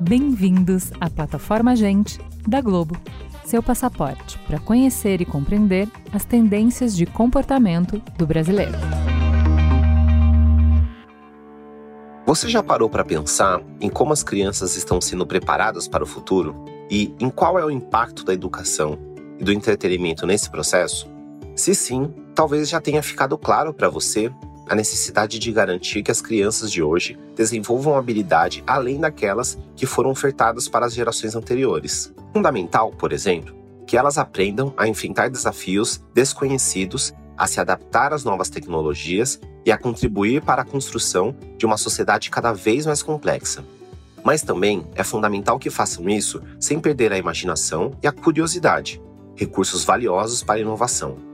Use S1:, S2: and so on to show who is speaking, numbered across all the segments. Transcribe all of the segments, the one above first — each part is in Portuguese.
S1: Bem-vindos à plataforma Gente da Globo, seu passaporte para conhecer e compreender as tendências de comportamento do brasileiro.
S2: Você já parou para pensar em como as crianças estão sendo preparadas para o futuro e em qual é o impacto da educação e do entretenimento nesse processo? Se sim, talvez já tenha ficado claro para você a necessidade de garantir que as crianças de hoje desenvolvam habilidade além daquelas que foram ofertadas para as gerações anteriores. Fundamental, por exemplo, que elas aprendam a enfrentar desafios desconhecidos, a se adaptar às novas tecnologias e a contribuir para a construção de uma sociedade cada vez mais complexa. Mas também é fundamental que façam isso sem perder a imaginação e a curiosidade, recursos valiosos para a inovação.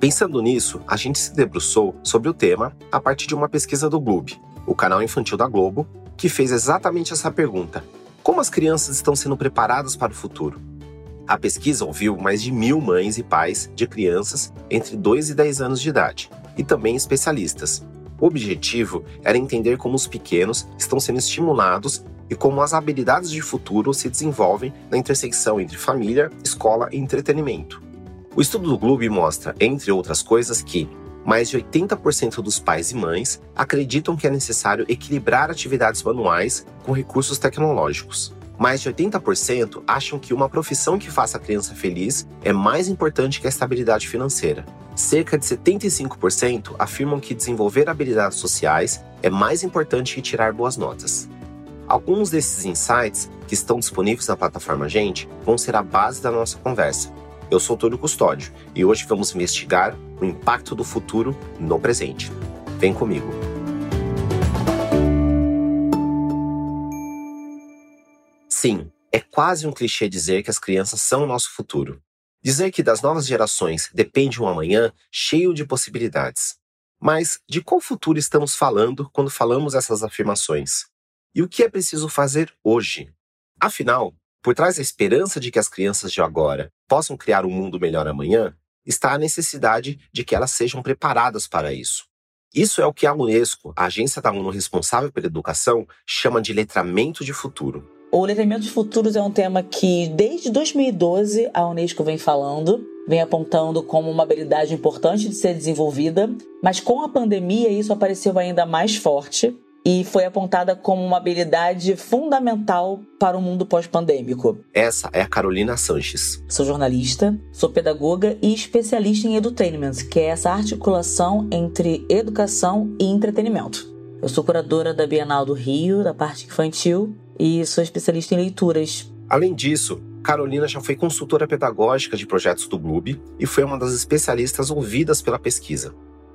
S2: Pensando nisso, a gente se debruçou sobre o tema a partir de uma pesquisa do Globo, o canal infantil da Globo, que fez exatamente essa pergunta: Como as crianças estão sendo preparadas para o futuro? A pesquisa ouviu mais de mil mães e pais de crianças entre 2 e 10 anos de idade, e também especialistas. O objetivo era entender como os pequenos estão sendo estimulados e como as habilidades de futuro se desenvolvem na intersecção entre família, escola e entretenimento. O estudo do Globo mostra, entre outras coisas, que mais de 80% dos pais e mães acreditam que é necessário equilibrar atividades manuais com recursos tecnológicos. Mais de 80% acham que uma profissão que faça a criança feliz é mais importante que a estabilidade financeira. Cerca de 75% afirmam que desenvolver habilidades sociais é mais importante que tirar boas notas. Alguns desses insights que estão disponíveis na plataforma Gente vão ser a base da nossa conversa. Eu sou Túlio Custódio e hoje vamos investigar o impacto do futuro no presente. Vem comigo. Sim, é quase um clichê dizer que as crianças são o nosso futuro. Dizer que das novas gerações depende um amanhã cheio de possibilidades. Mas de qual futuro estamos falando quando falamos essas afirmações? E o que é preciso fazer hoje? Afinal, por trás da esperança de que as crianças de agora possam criar um mundo melhor amanhã, está a necessidade de que elas sejam preparadas para isso. Isso é o que a Unesco, a agência da ONU responsável pela educação, chama de letramento de futuro.
S3: O letramento de futuros é um tema que, desde 2012, a Unesco vem falando, vem apontando como uma habilidade importante de ser desenvolvida, mas com a pandemia isso apareceu ainda mais forte e foi apontada como uma habilidade fundamental para o mundo pós-pandêmico.
S2: Essa é a Carolina Sanches.
S3: Sou jornalista, sou pedagoga e especialista em edutainment, que é essa articulação entre educação e entretenimento. Eu sou curadora da Bienal do Rio, da parte infantil, e sou especialista em leituras.
S2: Além disso, Carolina já foi consultora pedagógica de projetos do Gloob e foi uma das especialistas ouvidas pela pesquisa.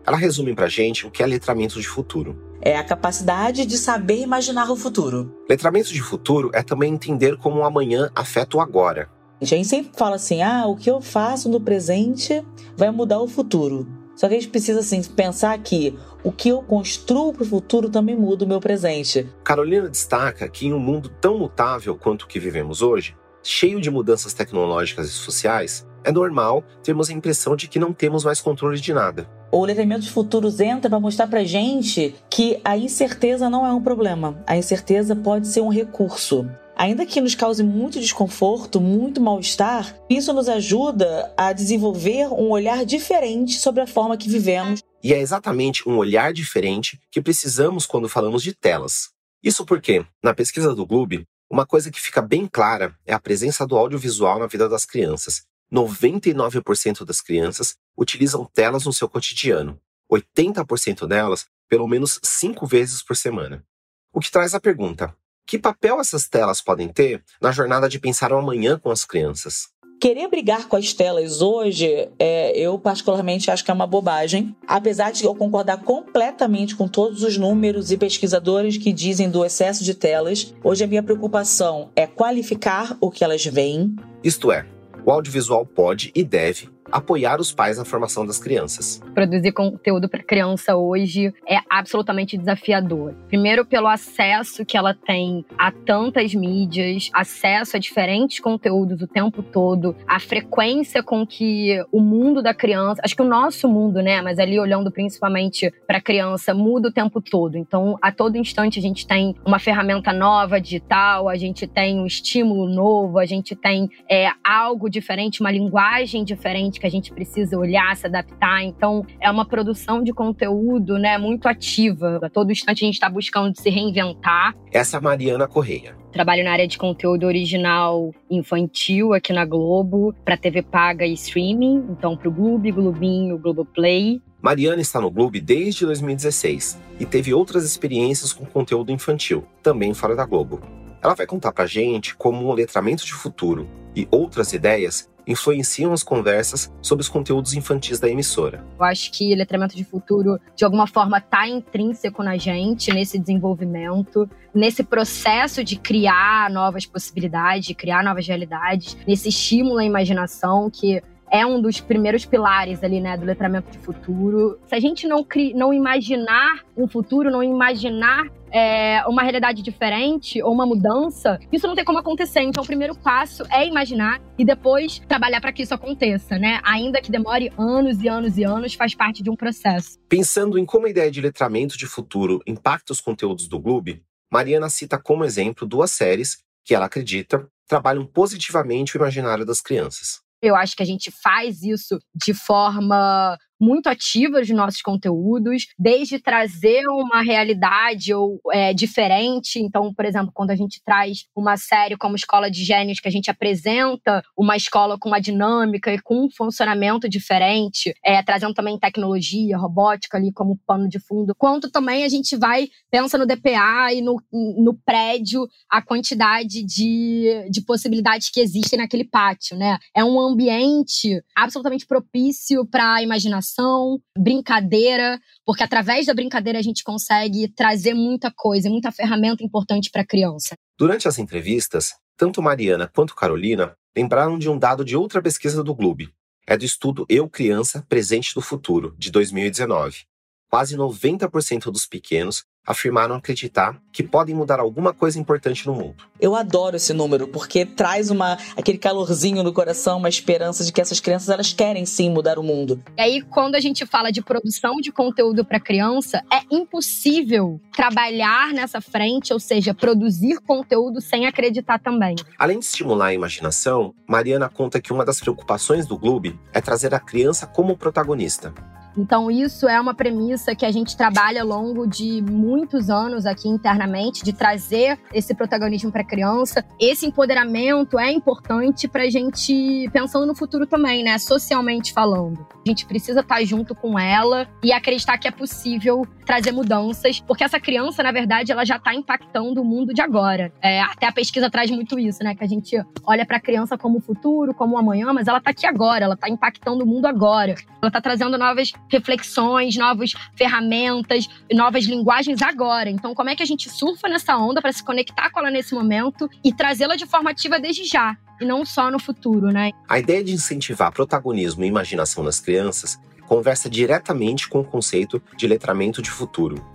S2: Ela resume pra gente o que é letramento de futuro.
S3: É a capacidade de saber imaginar o futuro.
S2: Letramento de futuro é também entender como o amanhã afeta o agora.
S3: A gente sempre fala assim: ah, o que eu faço no presente vai mudar o futuro. Só que a gente precisa assim, pensar que o que eu construo para o futuro também muda o meu presente.
S2: Carolina destaca que em um mundo tão mutável quanto o que vivemos hoje, cheio de mudanças tecnológicas e sociais, é normal termos a impressão de que não temos mais controle de nada.
S3: O letramento de futuros entra para mostrar para gente que a incerteza não é um problema. A incerteza pode ser um recurso. Ainda que nos cause muito desconforto, muito mal-estar, isso nos ajuda a desenvolver um olhar diferente sobre a forma que vivemos.
S2: E é exatamente um olhar diferente que precisamos quando falamos de telas. Isso porque, na pesquisa do Globo, uma coisa que fica bem clara é a presença do audiovisual na vida das crianças. 99% das crianças utilizam telas no seu cotidiano. 80% delas pelo menos cinco vezes por semana. O que traz a pergunta: que papel essas telas podem ter na jornada de pensar o amanhã com as crianças?
S3: Querer brigar com as telas hoje, é, eu particularmente acho que é uma bobagem. Apesar de eu concordar completamente com todos os números e pesquisadores que dizem do excesso de telas, hoje a minha preocupação é qualificar o que elas veem.
S2: Isto é, o audiovisual pode e deve apoiar os pais na formação das crianças.
S4: Produzir conteúdo para criança hoje é absolutamente desafiador. Primeiro, pelo acesso que ela tem a tantas mídias, acesso a diferentes conteúdos o tempo todo, a frequência com que o mundo da criança, acho que o nosso mundo, né, mas ali olhando principalmente para a criança, muda o tempo todo. Então, a todo instante a gente tem uma ferramenta nova digital, a gente tem um estímulo novo, a gente tem é, algo diferente, uma linguagem diferente que a gente precisa olhar, se adaptar. Então, é uma produção de conteúdo né, muito ativa. A todo instante a gente está buscando se reinventar.
S2: Essa é a Mariana Correia.
S4: Trabalho na área de conteúdo original infantil aqui na Globo, para TV paga e streaming, então para o Globo, Globinho, Globoplay.
S2: Mariana está no Globo desde 2016 e teve outras experiências com conteúdo infantil, também fora da Globo. Ela vai contar pra gente como o letramento de futuro e outras ideias influenciam as conversas sobre os conteúdos infantis da emissora.
S4: Eu acho que letramento de futuro, de alguma forma, está intrínseco na gente, nesse desenvolvimento, nesse processo de criar novas possibilidades, de criar novas realidades, nesse estímulo à imaginação que é um dos primeiros pilares ali, né, do letramento de futuro. Se a gente não, cri não imaginar um futuro, não imaginar é, uma realidade diferente ou uma mudança, isso não tem como acontecer. Então, o primeiro passo é imaginar e depois trabalhar para que isso aconteça, né? Ainda que demore anos e anos e anos, faz parte de um processo.
S2: Pensando em como a ideia de letramento de futuro impacta os conteúdos do Globo, Mariana cita como exemplo duas séries que ela acredita trabalham positivamente o imaginário das crianças.
S4: Eu acho que a gente faz isso de forma muito ativa de nossos conteúdos, desde trazer uma realidade ou é, diferente. Então, por exemplo, quando a gente traz uma série como Escola de Gênios, que a gente apresenta uma escola com uma dinâmica e com um funcionamento diferente, é, trazendo também tecnologia, robótica ali como pano de fundo, quanto também a gente vai, pensa no DPA e no, no prédio, a quantidade de, de possibilidades que existem naquele pátio, né? É um ambiente absolutamente propício para a imaginação diversão, brincadeira, porque através da brincadeira a gente consegue trazer muita coisa, muita ferramenta importante para a criança.
S2: Durante as entrevistas, tanto Mariana quanto Carolina lembraram de um dado de outra pesquisa do Globo. É do estudo Eu Criança Presente do Futuro, de 2019. Quase 90% dos pequenos afirmaram acreditar que podem mudar alguma coisa importante no mundo.
S3: Eu adoro esse número porque traz uma aquele calorzinho no coração, uma esperança de que essas crianças elas querem sim mudar o mundo.
S4: E aí quando a gente fala de produção de conteúdo para criança, é impossível trabalhar nessa frente, ou seja, produzir conteúdo sem acreditar também.
S2: Além de estimular a imaginação, Mariana conta que uma das preocupações do Globo é trazer a criança como protagonista.
S4: Então, isso é uma premissa que a gente trabalha ao longo de muitos anos aqui internamente, de trazer esse protagonismo para a criança. Esse empoderamento é importante para a gente, pensando no futuro também, né? Socialmente falando. A gente precisa estar tá junto com ela e acreditar que é possível trazer mudanças, porque essa criança, na verdade, ela já está impactando o mundo de agora. É, até a pesquisa traz muito isso, né? Que a gente olha para a criança como o futuro, como o amanhã, mas ela está aqui agora, ela está impactando o mundo agora. Ela está trazendo novas reflexões, novas ferramentas, novas linguagens agora. Então, como é que a gente surfa nessa onda para se conectar com ela nesse momento e trazê-la de forma ativa desde já? E não só no futuro, né?
S2: A ideia de incentivar protagonismo e imaginação nas crianças conversa diretamente com o conceito de letramento de futuro.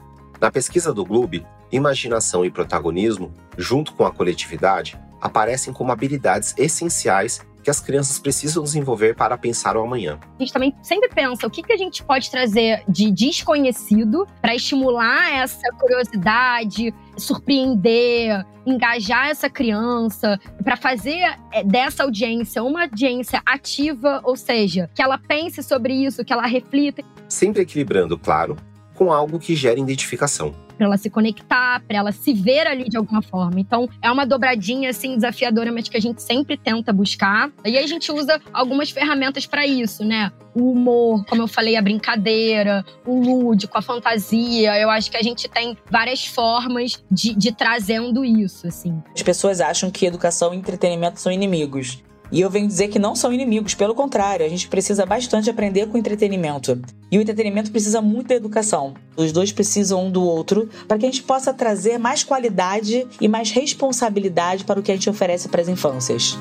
S2: Na pesquisa do Globo, imaginação e protagonismo, junto com a coletividade, aparecem como habilidades essenciais que as crianças precisam desenvolver para pensar o amanhã.
S4: A gente também sempre pensa o que, que a gente pode trazer de desconhecido para estimular essa curiosidade, surpreender, engajar essa criança, para fazer é, dessa audiência uma audiência ativa, ou seja, que ela pense sobre isso, que ela reflita.
S2: Sempre equilibrando, claro, com algo que gere identificação
S4: para ela se conectar, para ela se ver ali de alguma forma. Então, é uma dobradinha assim desafiadora, mas que a gente sempre tenta buscar. E aí a gente usa algumas ferramentas para isso, né? O humor, como eu falei, a brincadeira, o lúdico, a fantasia. Eu acho que a gente tem várias formas de, de trazendo isso, assim.
S3: As pessoas acham que educação e entretenimento são inimigos. E eu venho dizer que não são inimigos, pelo contrário, a gente precisa bastante aprender com o entretenimento. E o entretenimento precisa muito da educação. Os dois precisam um do outro para que a gente possa trazer mais qualidade e mais responsabilidade para o que a gente oferece para as infâncias.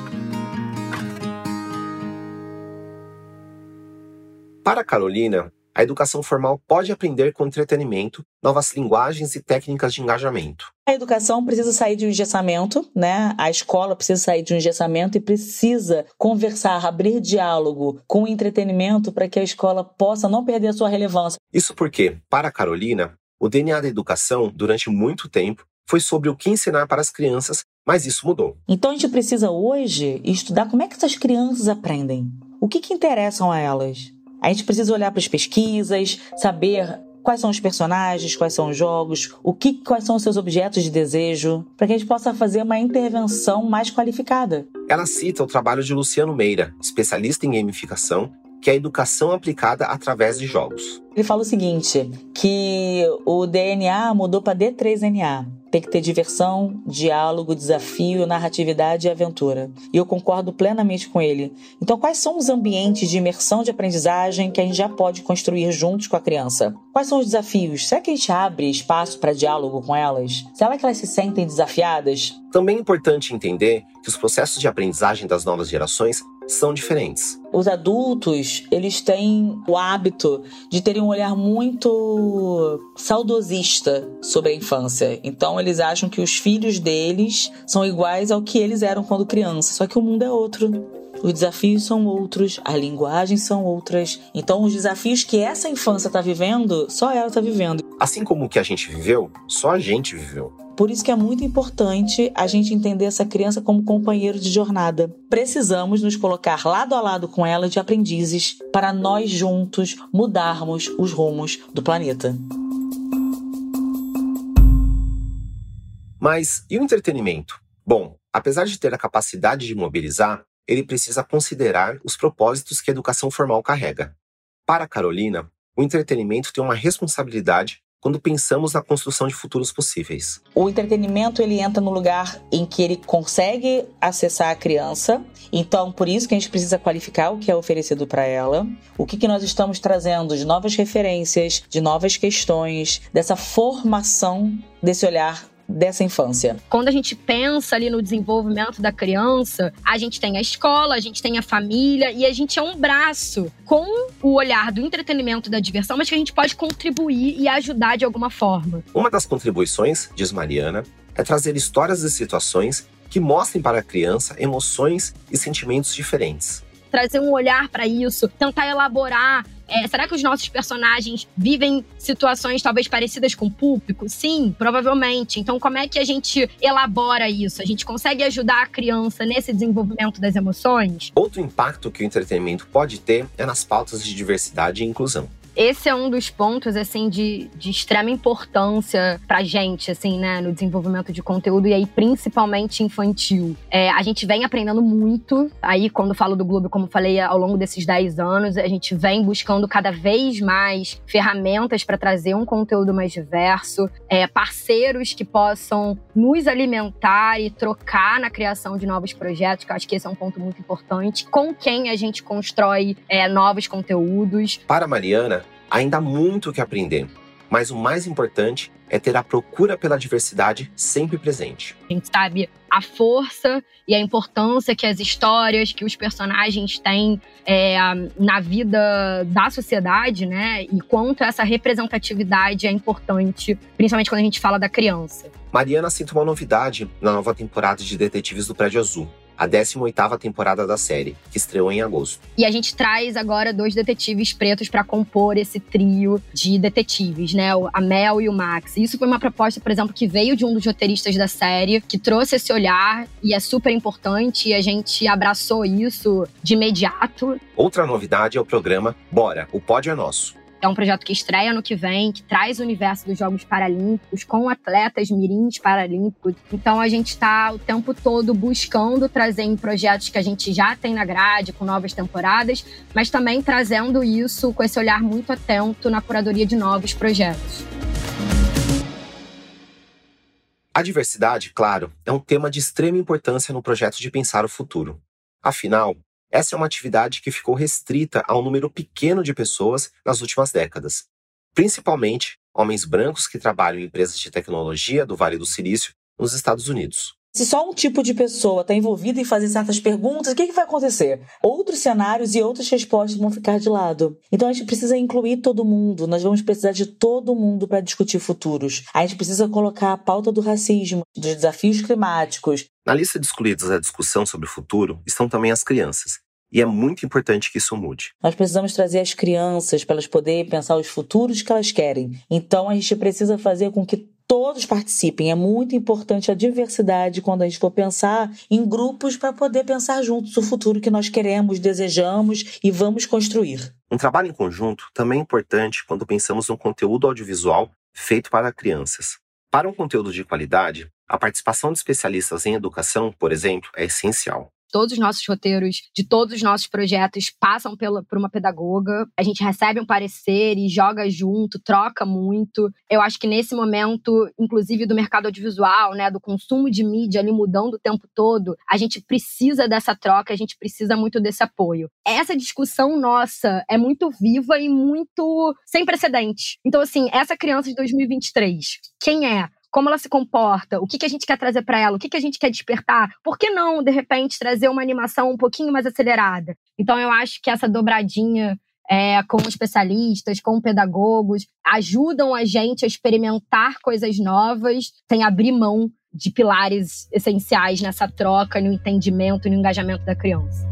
S2: Para a Carolina, a educação formal pode aprender com entretenimento novas linguagens e técnicas de engajamento.
S3: A educação precisa sair de um engessamento, né? A escola precisa sair de um engessamento e precisa conversar, abrir diálogo com o entretenimento para que a escola possa não perder a sua relevância.
S2: Isso porque, para a Carolina, o DNA da educação, durante muito tempo, foi sobre o que ensinar para as crianças, mas isso mudou.
S3: Então a gente precisa hoje estudar como é que essas crianças aprendem. O que, que interessam a elas? A gente precisa olhar para as pesquisas, saber quais são os personagens, quais são os jogos, o que, quais são os seus objetos de desejo, para que a gente possa fazer uma intervenção mais qualificada.
S2: Ela cita o trabalho de Luciano Meira, especialista em gamificação, que é a educação aplicada através de jogos.
S3: Ele fala o seguinte, que o DNA mudou para D3NA. Tem que ter diversão, diálogo, desafio, narratividade e aventura. E eu concordo plenamente com ele. Então, quais são os ambientes de imersão de aprendizagem que a gente já pode construir juntos com a criança? Quais são os desafios? Será que a gente abre espaço para diálogo com elas? Será que elas se sentem desafiadas?
S2: Também é importante entender que os processos de aprendizagem das novas gerações são diferentes.
S3: Os adultos, eles têm o hábito de terem um olhar muito saudosista sobre a infância. Então eles acham que os filhos deles são iguais ao que eles eram quando crianças, só que o mundo é outro. Os desafios são outros, as linguagens são outras. Então, os desafios que essa infância está vivendo, só ela está vivendo.
S2: Assim como o que a gente viveu, só a gente viveu.
S3: Por isso que é muito importante a gente entender essa criança como companheiro de jornada. Precisamos nos colocar lado a lado com ela de aprendizes para nós juntos mudarmos os rumos do planeta.
S2: Mas e o entretenimento? Bom, apesar de ter a capacidade de mobilizar, ele precisa considerar os propósitos que a educação formal carrega. Para Carolina, o entretenimento tem uma responsabilidade quando pensamos na construção de futuros possíveis.
S3: O entretenimento ele entra no lugar em que ele consegue acessar a criança, então por isso que a gente precisa qualificar o que é oferecido para ela, o que, que nós estamos trazendo de novas referências, de novas questões, dessa formação desse olhar dessa infância?
S4: Quando a gente pensa ali no desenvolvimento da criança, a gente tem a escola, a gente tem a família e a gente é um braço com o olhar do entretenimento da diversão, mas que a gente pode contribuir e ajudar de alguma forma.
S2: Uma das contribuições, diz Mariana, é trazer histórias e situações que mostrem para a criança emoções e sentimentos diferentes
S4: trazer um olhar para isso, tentar elaborar é, será que os nossos personagens vivem situações talvez parecidas com o público? Sim, provavelmente. Então, como é que a gente elabora isso? A gente consegue ajudar a criança nesse desenvolvimento das emoções?
S2: Outro impacto que o entretenimento pode ter é nas pautas de diversidade e inclusão
S4: esse é um dos pontos, assim, de, de extrema importância pra gente, assim, né, no desenvolvimento de conteúdo, e aí principalmente infantil. É, a gente vem aprendendo muito, aí quando falo do Globo, como falei, ao longo desses 10 anos, a gente vem buscando cada vez mais ferramentas para trazer um conteúdo mais diverso, é, parceiros que possam nos alimentar e trocar na criação de novos projetos, que eu acho que esse é um ponto muito importante, com quem a gente constrói é, novos conteúdos.
S2: Para Mariana, Ainda há muito o que aprender, mas o mais importante é ter a procura pela diversidade sempre presente.
S4: A gente sabe a força e a importância que as histórias, que os personagens têm é, na vida da sociedade, né? E quanto essa representatividade é importante, principalmente quando a gente fala da criança.
S2: Mariana cita uma novidade na nova temporada de Detetives do Prédio Azul a 18ª temporada da série, que estreou em agosto.
S4: E a gente traz agora dois detetives pretos para compor esse trio de detetives, né? A Mel e o Max. Isso foi uma proposta, por exemplo, que veio de um dos roteiristas da série, que trouxe esse olhar e é super importante e a gente abraçou isso de imediato.
S2: Outra novidade é o programa Bora, o pódio é nosso
S4: é um projeto que estreia no que vem, que traz o universo dos Jogos Paralímpicos com atletas mirins paralímpicos. Então a gente está o tempo todo buscando trazer em projetos que a gente já tem na grade, com novas temporadas, mas também trazendo isso com esse olhar muito atento na curadoria de novos projetos.
S2: A diversidade, claro, é um tema de extrema importância no projeto de pensar o futuro. Afinal, essa é uma atividade que ficou restrita a um número pequeno de pessoas nas últimas décadas, principalmente homens brancos que trabalham em empresas de tecnologia do Vale do Silício nos Estados Unidos.
S3: Se só um tipo de pessoa está envolvida em fazer certas perguntas, o que, que vai acontecer? Outros cenários e outras respostas vão ficar de lado. Então a gente precisa incluir todo mundo, nós vamos precisar de todo mundo para discutir futuros. A gente precisa colocar a pauta do racismo, dos desafios climáticos.
S2: Na lista de excluídos da discussão sobre o futuro estão também as crianças. E é muito importante que isso mude.
S3: Nós precisamos trazer as crianças para elas poderem pensar os futuros que elas querem. Então a gente precisa fazer com que todos participem. É muito importante a diversidade quando a gente for pensar em grupos para poder pensar juntos o futuro que nós queremos, desejamos e vamos construir.
S2: Um trabalho em conjunto também é importante quando pensamos no conteúdo audiovisual feito para crianças. Para um conteúdo de qualidade, a participação de especialistas em educação, por exemplo, é essencial
S4: todos os nossos roteiros, de todos os nossos projetos passam pela, por uma pedagoga. A gente recebe um parecer e joga junto, troca muito. Eu acho que nesse momento, inclusive do mercado audiovisual, né, do consumo de mídia ali mudando o tempo todo, a gente precisa dessa troca, a gente precisa muito desse apoio. Essa discussão nossa é muito viva e muito sem precedentes. Então, assim, essa criança de 2023, quem é? Como ela se comporta, o que, que a gente quer trazer para ela, o que, que a gente quer despertar. Por que não, de repente, trazer uma animação um pouquinho mais acelerada? Então, eu acho que essa dobradinha é, com especialistas, com pedagogos, ajudam a gente a experimentar coisas novas sem abrir mão de pilares essenciais nessa troca, no entendimento e no engajamento da criança.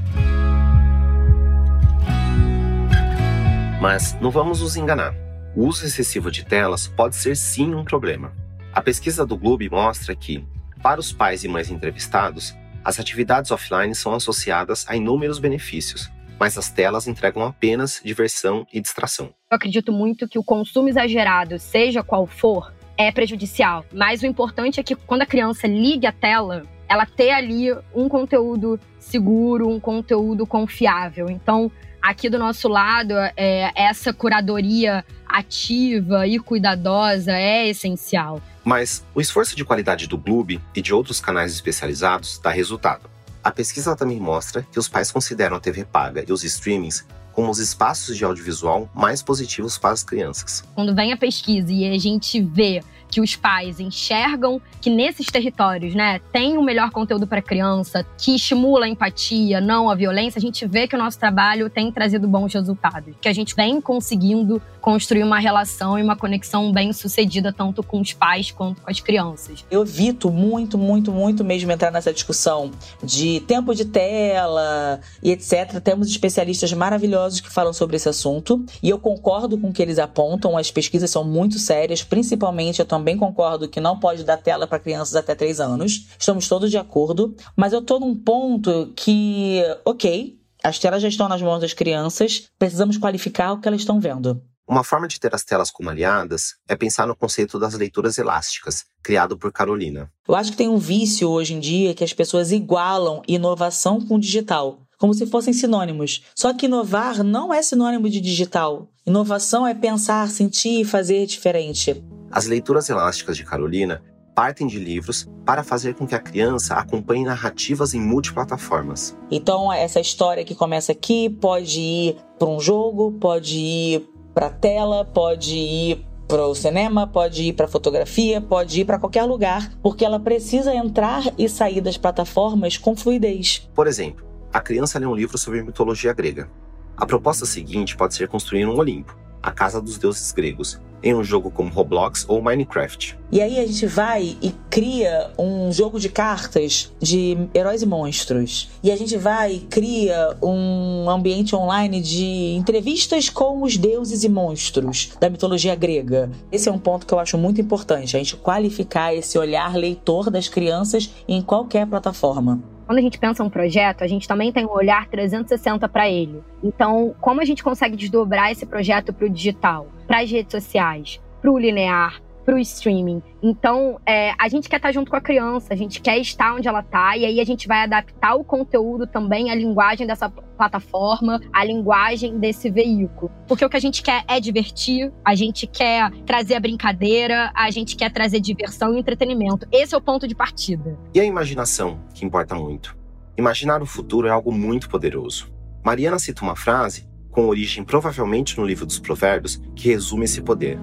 S2: Mas não vamos nos enganar. O uso excessivo de telas pode ser sim um problema. A pesquisa do Globo mostra que, para os pais e mães entrevistados, as atividades offline são associadas a inúmeros benefícios, mas as telas entregam apenas diversão e distração.
S4: Eu acredito muito que o consumo exagerado, seja qual for, é prejudicial. Mas o importante é que quando a criança liga a tela, ela ter ali um conteúdo seguro, um conteúdo confiável. Então, aqui do nosso lado, é, essa curadoria ativa e cuidadosa é essencial.
S2: Mas o esforço de qualidade do Gloob e de outros canais especializados dá resultado. A pesquisa também mostra que os pais consideram a TV paga e os streamings como os espaços de audiovisual mais positivos para as crianças.
S4: Quando vem a pesquisa e a gente vê que os pais enxergam que nesses territórios, né, tem um melhor conteúdo para a criança, que estimula a empatia, não a violência, a gente vê que o nosso trabalho tem trazido bons resultados, que a gente vem conseguindo construir uma relação e uma conexão bem sucedida tanto com os pais quanto com as crianças.
S3: Eu evito muito, muito, muito mesmo entrar nessa discussão de tempo de tela e etc. Temos especialistas maravilhosos que falam sobre esse assunto e eu concordo com o que eles apontam, as pesquisas são muito sérias, principalmente eu também concordo que não pode dar tela para crianças até 3 anos. Estamos todos de acordo. Mas eu estou num ponto que, ok, as telas já estão nas mãos das crianças, precisamos qualificar o que elas estão vendo.
S2: Uma forma de ter as telas como aliadas é pensar no conceito das leituras elásticas, criado por Carolina.
S3: Eu acho que tem um vício hoje em dia que as pessoas igualam inovação com digital, como se fossem sinônimos. Só que inovar não é sinônimo de digital. Inovação é pensar, sentir e fazer diferente.
S2: As leituras elásticas de Carolina partem de livros para fazer com que a criança acompanhe narrativas em multiplataformas.
S3: Então, essa história que começa aqui pode ir para um jogo, pode ir para tela, pode ir para o cinema, pode ir para fotografia, pode ir para qualquer lugar, porque ela precisa entrar e sair das plataformas com fluidez.
S2: Por exemplo, a criança lê um livro sobre mitologia grega. A proposta seguinte pode ser construir um Olimpo, a casa dos deuses gregos, em um jogo como Roblox ou Minecraft.
S3: E aí a gente vai e cria um jogo de cartas de heróis e monstros. E a gente vai e cria um ambiente online de entrevistas com os deuses e monstros da mitologia grega. Esse é um ponto que eu acho muito importante, a gente qualificar esse olhar leitor das crianças em qualquer plataforma.
S4: Quando a gente pensa um projeto, a gente também tem um olhar 360 para ele. Então, como a gente consegue desdobrar esse projeto para o digital, para as redes sociais, para o linear, para o streaming. Então, é, a gente quer estar tá junto com a criança, a gente quer estar onde ela está, e aí a gente vai adaptar o conteúdo também à linguagem dessa plataforma, à linguagem desse veículo. Porque o que a gente quer é divertir, a gente quer trazer a brincadeira, a gente quer trazer diversão e entretenimento. Esse é o ponto de partida.
S2: E a imaginação, que importa muito. Imaginar o futuro é algo muito poderoso. Mariana cita uma frase, com origem provavelmente no livro dos Provérbios, que resume esse poder.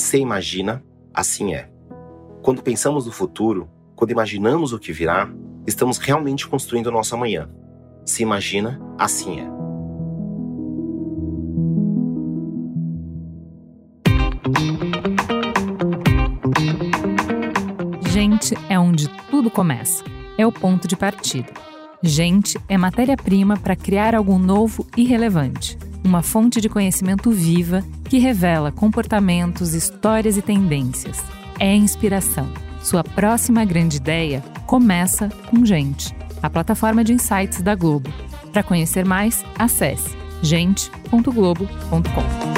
S2: Se imagina, assim é. Quando pensamos no futuro, quando imaginamos o que virá, estamos realmente construindo o nosso amanhã. Se imagina, assim é.
S1: Gente é onde tudo começa. É o ponto de partida. Gente é matéria-prima para criar algo novo e relevante. Uma fonte de conhecimento viva que revela comportamentos, histórias e tendências. É inspiração. Sua próxima grande ideia começa com Gente, a plataforma de insights da Globo. Para conhecer mais, acesse gente.globo.com.